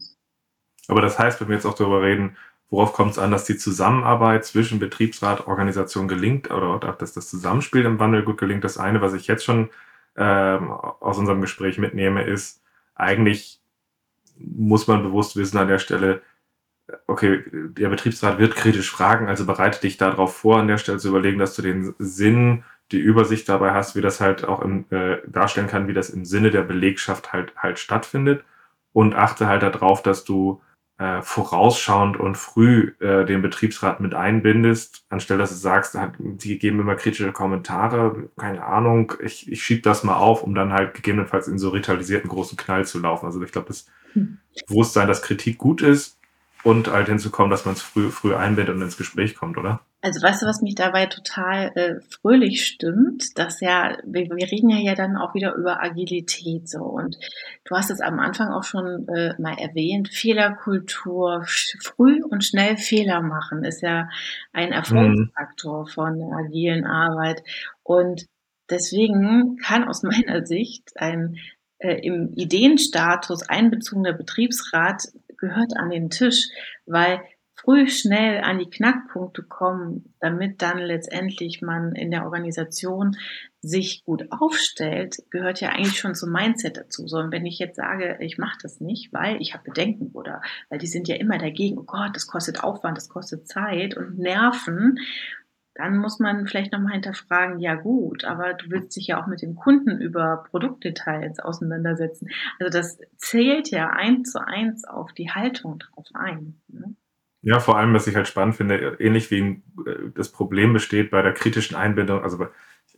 Aber das heißt, wenn wir jetzt auch darüber reden, worauf kommt es an, dass die Zusammenarbeit zwischen Betriebsrat, Organisation gelingt oder dass das Zusammenspiel im Wandel gut gelingt. Das eine, was ich jetzt schon ähm, aus unserem Gespräch mitnehme, ist, eigentlich muss man bewusst wissen an der Stelle, okay, der Betriebsrat wird kritisch fragen, also bereite dich darauf vor, an der Stelle zu überlegen, dass du den Sinn, die Übersicht dabei hast, wie das halt auch im, äh, darstellen kann, wie das im Sinne der Belegschaft halt halt stattfindet und achte halt darauf, dass du äh, vorausschauend und früh äh, den Betriebsrat mit einbindest, anstelle dass du sagst, die geben immer kritische Kommentare, keine Ahnung, ich, ich schiebe das mal auf, um dann halt gegebenenfalls in so ritualisierten großen Knall zu laufen. Also ich glaube, das hm. Bewusstsein, dass Kritik gut ist, und halt hinzukommen, dass man es früh, früh einbindet und ins Gespräch kommt, oder? Also weißt du, was mich dabei total äh, fröhlich stimmt, dass ja, wir, wir reden ja, ja dann auch wieder über Agilität so. Und du hast es am Anfang auch schon äh, mal erwähnt, Fehlerkultur, früh und schnell Fehler machen ist ja ein Erfolgsfaktor mhm. von der agilen Arbeit. Und deswegen kann aus meiner Sicht ein äh, im Ideenstatus einbezogener Betriebsrat gehört an den Tisch, weil früh schnell an die Knackpunkte kommen, damit dann letztendlich man in der Organisation sich gut aufstellt, gehört ja eigentlich schon zum Mindset dazu. So, und wenn ich jetzt sage, ich mache das nicht, weil ich habe Bedenken oder weil die sind ja immer dagegen, oh Gott, das kostet Aufwand, das kostet Zeit und Nerven, dann muss man vielleicht nochmal hinterfragen, ja gut, aber du willst dich ja auch mit dem Kunden über Produktdetails auseinandersetzen. Also das zählt ja eins zu eins auf die Haltung drauf ein. Ne? Ja, vor allem, was ich halt spannend finde, ähnlich wie äh, das Problem besteht bei der kritischen Einbindung, also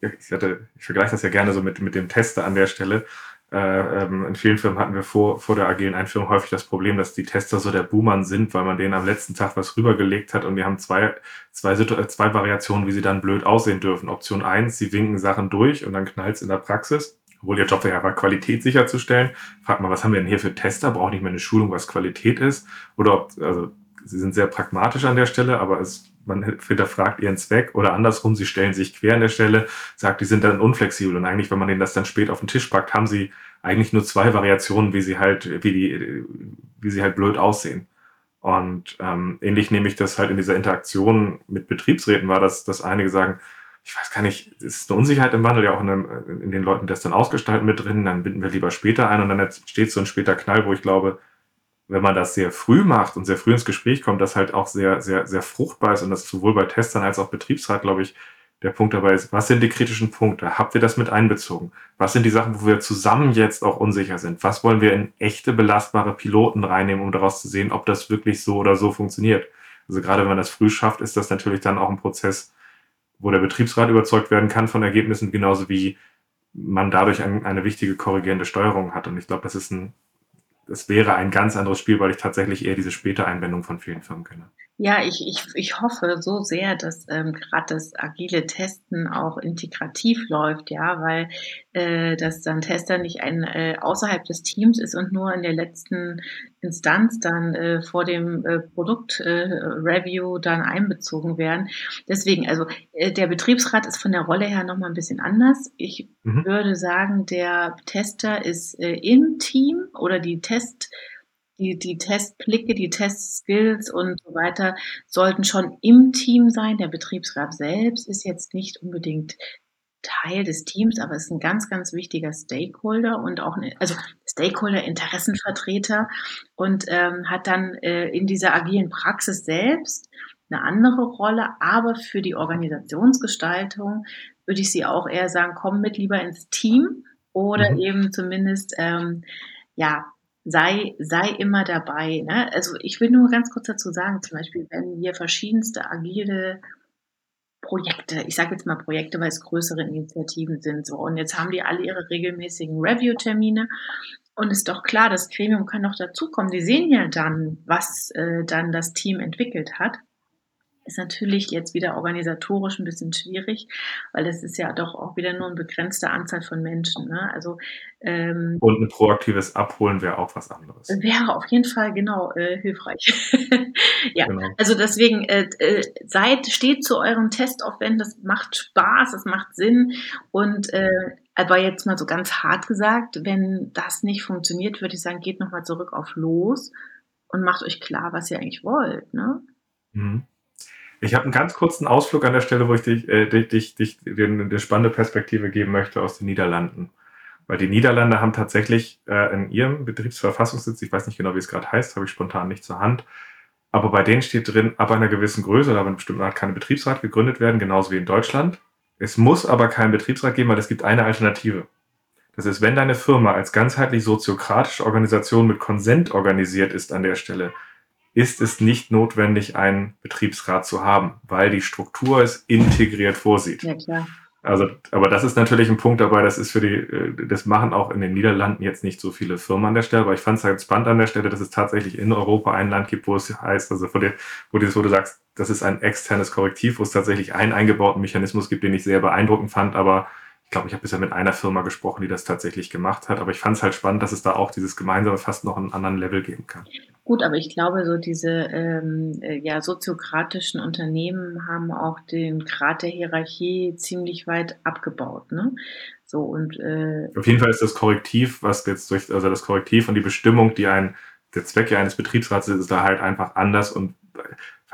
ich, hatte, ich vergleiche das ja gerne so mit, mit dem Tester an der Stelle. Äh, ähm, in vielen Firmen hatten wir vor, vor der agilen Einführung häufig das Problem, dass die Tester so der Buhmann sind, weil man denen am letzten Tag was rübergelegt hat und die haben zwei, zwei, zwei Variationen, wie sie dann blöd aussehen dürfen. Option eins, sie winken Sachen durch und dann knallt es in der Praxis. Obwohl ihr Job ja war, Qualität sicherzustellen. Fragt mal, was haben wir denn hier für Tester? Braucht nicht mehr eine Schulung, was Qualität ist? Oder ob, also, sie sind sehr pragmatisch an der Stelle, aber es man hinterfragt ihren Zweck oder andersrum, sie stellen sich quer an der Stelle, sagt, die sind dann unflexibel und eigentlich, wenn man denen das dann spät auf den Tisch packt, haben sie eigentlich nur zwei Variationen, wie sie halt, wie die, wie sie halt blöd aussehen. Und ähm, ähnlich nehme ich das halt in dieser Interaktion mit Betriebsräten war, dass, dass einige sagen, ich weiß gar nicht, es ist eine Unsicherheit im Wandel, ja auch in, einem, in den Leuten, die das dann ausgestalten mit drin, dann binden wir lieber später ein und dann steht so ein später Knall, wo ich glaube, wenn man das sehr früh macht und sehr früh ins Gespräch kommt, das halt auch sehr, sehr, sehr fruchtbar ist und das sowohl bei Testern als auch Betriebsrat, glaube ich, der Punkt dabei ist, was sind die kritischen Punkte? Habt ihr das mit einbezogen? Was sind die Sachen, wo wir zusammen jetzt auch unsicher sind? Was wollen wir in echte belastbare Piloten reinnehmen, um daraus zu sehen, ob das wirklich so oder so funktioniert? Also gerade wenn man das früh schafft, ist das natürlich dann auch ein Prozess, wo der Betriebsrat überzeugt werden kann von Ergebnissen, genauso wie man dadurch ein, eine wichtige korrigierende Steuerung hat. Und ich glaube, das ist ein das wäre ein ganz anderes Spiel, weil ich tatsächlich eher diese späte Einbindung von vielen Firmen kenne. Ja, ich, ich, ich hoffe so sehr, dass ähm, gerade das agile Testen auch integrativ läuft, ja, weil äh, dass dann Tester nicht ein äh, außerhalb des Teams ist und nur in der letzten Instanz dann äh, vor dem äh, Produktreview äh, dann einbezogen werden. Deswegen, also äh, der Betriebsrat ist von der Rolle her nochmal ein bisschen anders. Ich mhm. würde sagen, der Tester ist äh, im Team oder die Test die, die Testblicke, die Testskills und so weiter sollten schon im Team sein. Der Betriebsrat selbst ist jetzt nicht unbedingt Teil des Teams, aber ist ein ganz, ganz wichtiger Stakeholder und auch, eine, also Stakeholder, Interessenvertreter und ähm, hat dann äh, in dieser agilen Praxis selbst eine andere Rolle, aber für die Organisationsgestaltung würde ich sie auch eher sagen, komm mit lieber ins Team oder mhm. eben zumindest ähm, ja sei, sei immer dabei. Ne? Also ich will nur ganz kurz dazu sagen, zum Beispiel, wenn wir verschiedenste agile Projekte, ich sage jetzt mal Projekte, weil es größere Initiativen sind, so und jetzt haben die alle ihre regelmäßigen Review-Termine und ist doch klar, das Gremium kann noch dazukommen. Die sehen ja dann, was äh, dann das Team entwickelt hat ist natürlich jetzt wieder organisatorisch ein bisschen schwierig, weil das ist ja doch auch wieder nur eine begrenzte Anzahl von Menschen. Ne? Also ähm, und ein proaktives Abholen wäre auch was anderes. Wäre auf jeden Fall genau äh, hilfreich. ja, genau. also deswegen äh, äh, seid steht zu eurem Testaufwand. Das macht Spaß, das macht Sinn und äh, aber jetzt mal so ganz hart gesagt, wenn das nicht funktioniert, würde ich sagen, geht nochmal zurück auf los und macht euch klar, was ihr eigentlich wollt. Ne? Mhm. Ich habe einen ganz kurzen Ausflug an der Stelle, wo ich dich, äh, dich, dich, eine spannende Perspektive geben möchte aus den Niederlanden. Weil die Niederlande haben tatsächlich äh, in ihrem Betriebsverfassungssitz, ich weiß nicht genau, wie es gerade heißt, habe ich spontan nicht zur Hand, aber bei denen steht drin, ab einer gewissen Größe oder ab einer bestimmten Art kann ein Betriebsrat gegründet werden, genauso wie in Deutschland. Es muss aber keinen Betriebsrat geben, weil es gibt eine Alternative. Das ist, wenn deine Firma als ganzheitlich soziokratische Organisation mit Konsent organisiert ist an der Stelle, ist es nicht notwendig, einen Betriebsrat zu haben, weil die Struktur es integriert vorsieht. Ja, klar. Also, aber das ist natürlich ein Punkt dabei, das ist für die, äh, das machen auch in den Niederlanden jetzt nicht so viele Firmen an der Stelle, aber ich fand es halt spannend an der Stelle, dass es tatsächlich in Europa ein Land gibt, wo es heißt, also wo, dir, wo, dir, wo du sagst, das ist ein externes Korrektiv, wo es tatsächlich einen eingebauten Mechanismus gibt, den ich sehr beeindruckend fand, aber ich glaube, ich habe bisher mit einer Firma gesprochen, die das tatsächlich gemacht hat. Aber ich fand es halt spannend, dass es da auch dieses gemeinsame fast noch einen anderen Level geben kann. Gut, aber ich glaube, so diese ähm, äh, ja, soziokratischen Unternehmen haben auch den Grad der Hierarchie ziemlich weit abgebaut. Ne? So und äh, auf jeden Fall ist das Korrektiv, was jetzt durch, also das Korrektiv und die Bestimmung, die ein der Zweck ja eines Betriebsrats ist, ist da halt einfach anders und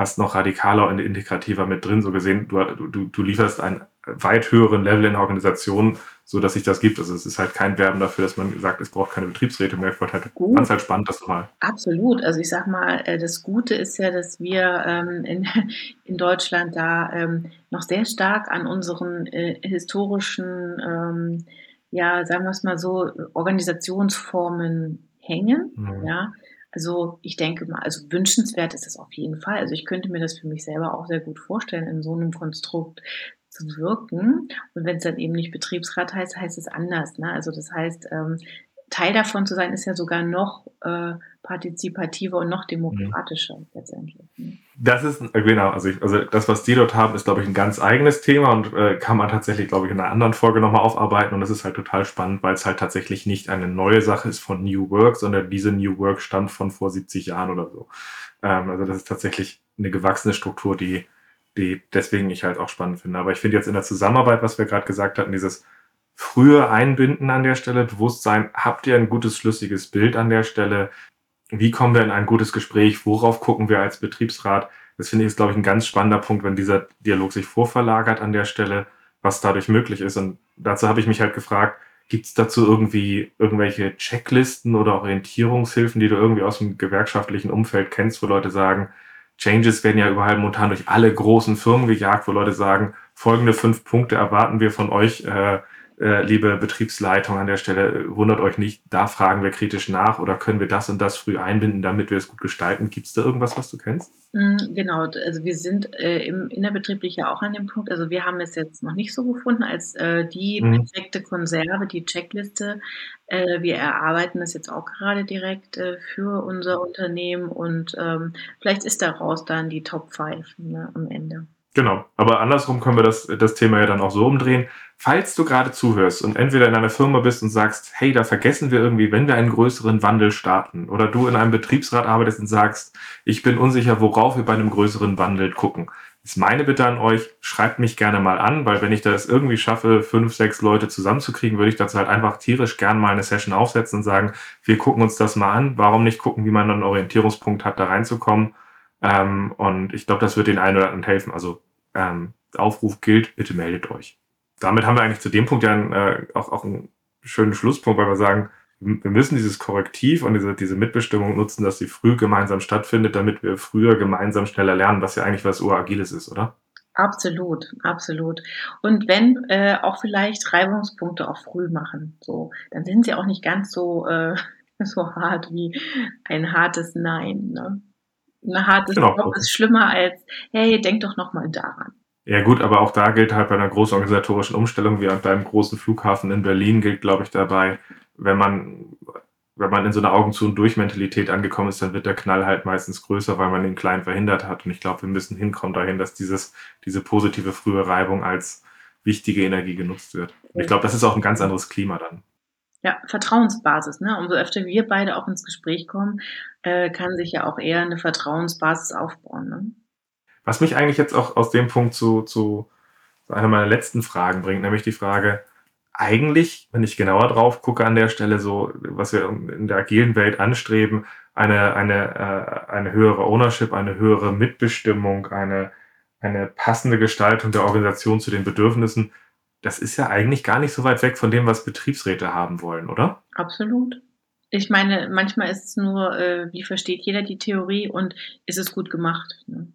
fast noch radikaler und integrativer mit drin. So gesehen, du, du, du lieferst ein weit höheren Level in der Organisation, so dass sich das gibt. Also es ist halt kein Werben dafür, dass man sagt, es braucht keine Betriebsräte mehr. Ich fand halt, fand halt spannend, das mal. Absolut. Also ich sag mal, äh, das Gute ist ja, dass wir ähm, in, in Deutschland da ähm, noch sehr stark an unseren äh, historischen, ähm, ja, sagen wir es mal so, Organisationsformen hängen. Mhm. Ja. Also ich denke mal, also wünschenswert ist es auf jeden Fall. Also ich könnte mir das für mich selber auch sehr gut vorstellen, in so einem Konstrukt zu wirken. Und wenn es dann eben nicht Betriebsrat heißt, heißt es anders. Ne? Also das heißt, ähm, Teil davon zu sein, ist ja sogar noch äh, partizipativer und noch demokratischer mhm. letztendlich. Ne? Das ist, äh, genau, also, ich, also das, was die dort haben, ist, glaube ich, ein ganz eigenes Thema und äh, kann man tatsächlich, glaube ich, in einer anderen Folge nochmal aufarbeiten. Und das ist halt total spannend, weil es halt tatsächlich nicht eine neue Sache ist von New Work, sondern diese New Work stammt von vor 70 Jahren oder so. Ähm, also das ist tatsächlich eine gewachsene Struktur, die die deswegen ich halt auch spannend finde. Aber ich finde jetzt in der Zusammenarbeit, was wir gerade gesagt hatten, dieses frühe Einbinden an der Stelle, Bewusstsein, habt ihr ein gutes, schlüssiges Bild an der Stelle? Wie kommen wir in ein gutes Gespräch? Worauf gucken wir als Betriebsrat? Das finde ich ist, glaube ich, ein ganz spannender Punkt, wenn dieser Dialog sich vorverlagert an der Stelle, was dadurch möglich ist. Und dazu habe ich mich halt gefragt, gibt es dazu irgendwie irgendwelche Checklisten oder Orientierungshilfen, die du irgendwie aus dem gewerkschaftlichen Umfeld kennst, wo Leute sagen, Changes werden ja überall momentan durch alle großen Firmen gejagt, wo Leute sagen, folgende fünf Punkte erwarten wir von euch, äh, äh, liebe Betriebsleitung an der Stelle, wundert euch nicht, da fragen wir kritisch nach oder können wir das und das früh einbinden, damit wir es gut gestalten. Gibt es da irgendwas, was du kennst? Mm, genau, also wir sind äh, im innerbetrieblich ja auch an dem Punkt, also wir haben es jetzt noch nicht so gefunden als äh, die mhm. perfekte Konserve, die Checkliste. Äh, wir erarbeiten das jetzt auch gerade direkt äh, für unser Unternehmen und ähm, vielleicht ist daraus dann die Top 5 ne, am Ende. Genau, aber andersrum können wir das, das Thema ja dann auch so umdrehen. Falls du gerade zuhörst und entweder in einer Firma bist und sagst, hey, da vergessen wir irgendwie, wenn wir einen größeren Wandel starten, oder du in einem Betriebsrat arbeitest und sagst, ich bin unsicher, worauf wir bei einem größeren Wandel gucken, ist meine Bitte an euch, schreibt mich gerne mal an, weil wenn ich das irgendwie schaffe, fünf, sechs Leute zusammenzukriegen, würde ich dazu halt einfach tierisch gern mal eine Session aufsetzen und sagen, wir gucken uns das mal an. Warum nicht gucken, wie man einen Orientierungspunkt hat, da reinzukommen? Ähm, und ich glaube, das wird den einen oder anderen helfen. Also ähm, Aufruf gilt, bitte meldet euch. Damit haben wir eigentlich zu dem Punkt ja einen, äh, auch, auch einen schönen Schlusspunkt, weil wir sagen, wir müssen dieses Korrektiv und diese, diese Mitbestimmung nutzen, dass sie früh gemeinsam stattfindet, damit wir früher gemeinsam schneller lernen, was ja eigentlich was Uragiles ist, oder? Absolut, absolut. Und wenn äh, auch vielleicht Reibungspunkte auch früh machen, so, dann sind sie auch nicht ganz so, äh, so hart wie ein hartes Nein. Ne? Ein hartes genau. Ist schlimmer als, hey, denk doch nochmal daran. Ja gut, aber auch da gilt halt bei einer großen organisatorischen Umstellung wie beim großen Flughafen in Berlin gilt, glaube ich, dabei, wenn man, wenn man in so einer Augen zu und durch Mentalität angekommen ist, dann wird der Knall halt meistens größer, weil man den Kleinen verhindert hat. Und ich glaube, wir müssen hinkommen dahin, dass dieses, diese positive frühe Reibung als wichtige Energie genutzt wird. Und ich glaube, das ist auch ein ganz anderes Klima dann. Ja, Vertrauensbasis. Ne? Umso öfter wir beide auch ins Gespräch kommen, äh, kann sich ja auch eher eine Vertrauensbasis aufbauen. Ne? Was mich eigentlich jetzt auch aus dem Punkt zu, zu einer meiner letzten Fragen bringt, nämlich die Frage, eigentlich, wenn ich genauer drauf gucke an der Stelle, so, was wir in der agilen Welt anstreben, eine, eine, äh, eine höhere Ownership, eine höhere Mitbestimmung, eine, eine passende Gestaltung der Organisation zu den Bedürfnissen, das ist ja eigentlich gar nicht so weit weg von dem, was Betriebsräte haben wollen, oder? Absolut. Ich meine, manchmal ist es nur, äh, wie versteht jeder die Theorie und ist es gut gemacht. Ne?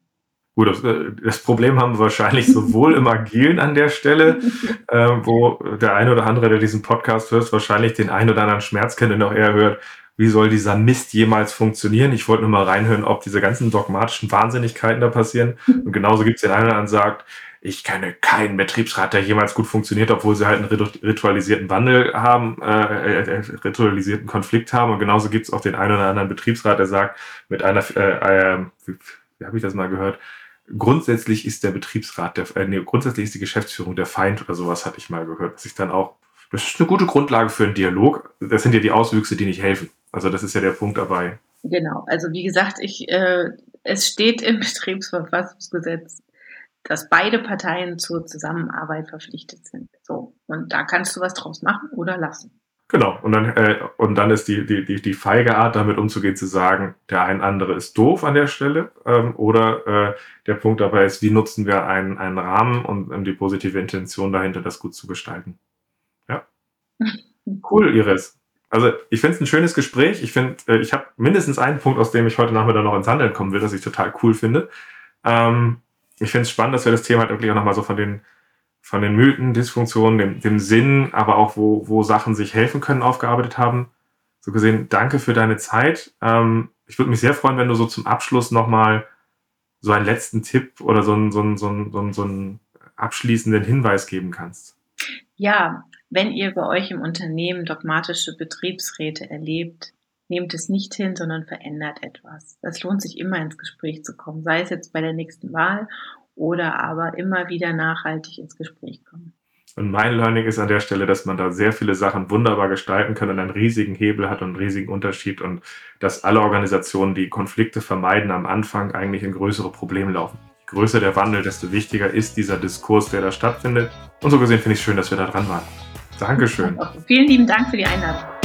Gut, das, äh, das, Problem haben wir wahrscheinlich sowohl im Agilen an der Stelle, äh, wo der eine oder andere, der diesen Podcast hört, wahrscheinlich den einen oder anderen Schmerz kennt und auch eher hört, wie soll dieser Mist jemals funktionieren? Ich wollte nur mal reinhören, ob diese ganzen dogmatischen Wahnsinnigkeiten da passieren. Und genauso gibt es den einen oder anderen, der sagt, ich kenne keinen Betriebsrat, der jemals gut funktioniert, obwohl sie halt einen ritualisierten Wandel haben, äh, äh, ritualisierten Konflikt haben. Und genauso gibt es auch den einen oder anderen Betriebsrat, der sagt, mit einer, äh, äh, wie, wie habe ich das mal gehört, grundsätzlich ist der Betriebsrat, der, äh, nee, grundsätzlich ist die Geschäftsführung der Feind oder sowas hatte ich mal gehört, was ich dann auch, das ist eine gute Grundlage für einen Dialog. Das sind ja die Auswüchse, die nicht helfen. Also das ist ja der Punkt dabei. Genau, also wie gesagt, ich, äh, es steht im Betriebsverfassungsgesetz, dass beide Parteien zur Zusammenarbeit verpflichtet sind. So, und da kannst du was draus machen oder lassen. Genau, und dann, äh, und dann ist die, die, die, die feige Art, damit umzugehen, zu sagen, der ein andere ist doof an der Stelle. Ähm, oder äh, der Punkt dabei ist, wie nutzen wir einen, einen Rahmen und um, die positive Intention dahinter, das gut zu gestalten. Ja. Cool, Iris. Also ich finde es ein schönes Gespräch. Ich finde, äh, ich habe mindestens einen Punkt, aus dem ich heute Nachmittag noch ins Handeln kommen will, das ich total cool finde. Ähm, ich finde es spannend, dass wir das Thema halt wirklich auch nochmal so von den von den Mythen, Dysfunktionen, dem, dem Sinn, aber auch wo, wo Sachen sich helfen können, aufgearbeitet haben. So gesehen, danke für deine Zeit. Ähm, ich würde mich sehr freuen, wenn du so zum Abschluss nochmal so einen letzten Tipp oder so einen, so einen, so einen, so einen abschließenden Hinweis geben kannst. Ja, wenn ihr bei euch im Unternehmen dogmatische Betriebsräte erlebt, nehmt es nicht hin, sondern verändert etwas. Es lohnt sich immer ins Gespräch zu kommen, sei es jetzt bei der nächsten Wahl oder aber immer wieder nachhaltig ins Gespräch kommen. Und mein Learning ist an der Stelle, dass man da sehr viele Sachen wunderbar gestalten kann und einen riesigen Hebel hat und einen riesigen Unterschied und dass alle Organisationen, die Konflikte vermeiden, am Anfang eigentlich in größere Probleme laufen. Je größer der Wandel, desto wichtiger ist dieser Diskurs, der da stattfindet. Und so gesehen finde ich es schön, dass wir da dran waren. Dankeschön. Vielen lieben Dank für die Einladung.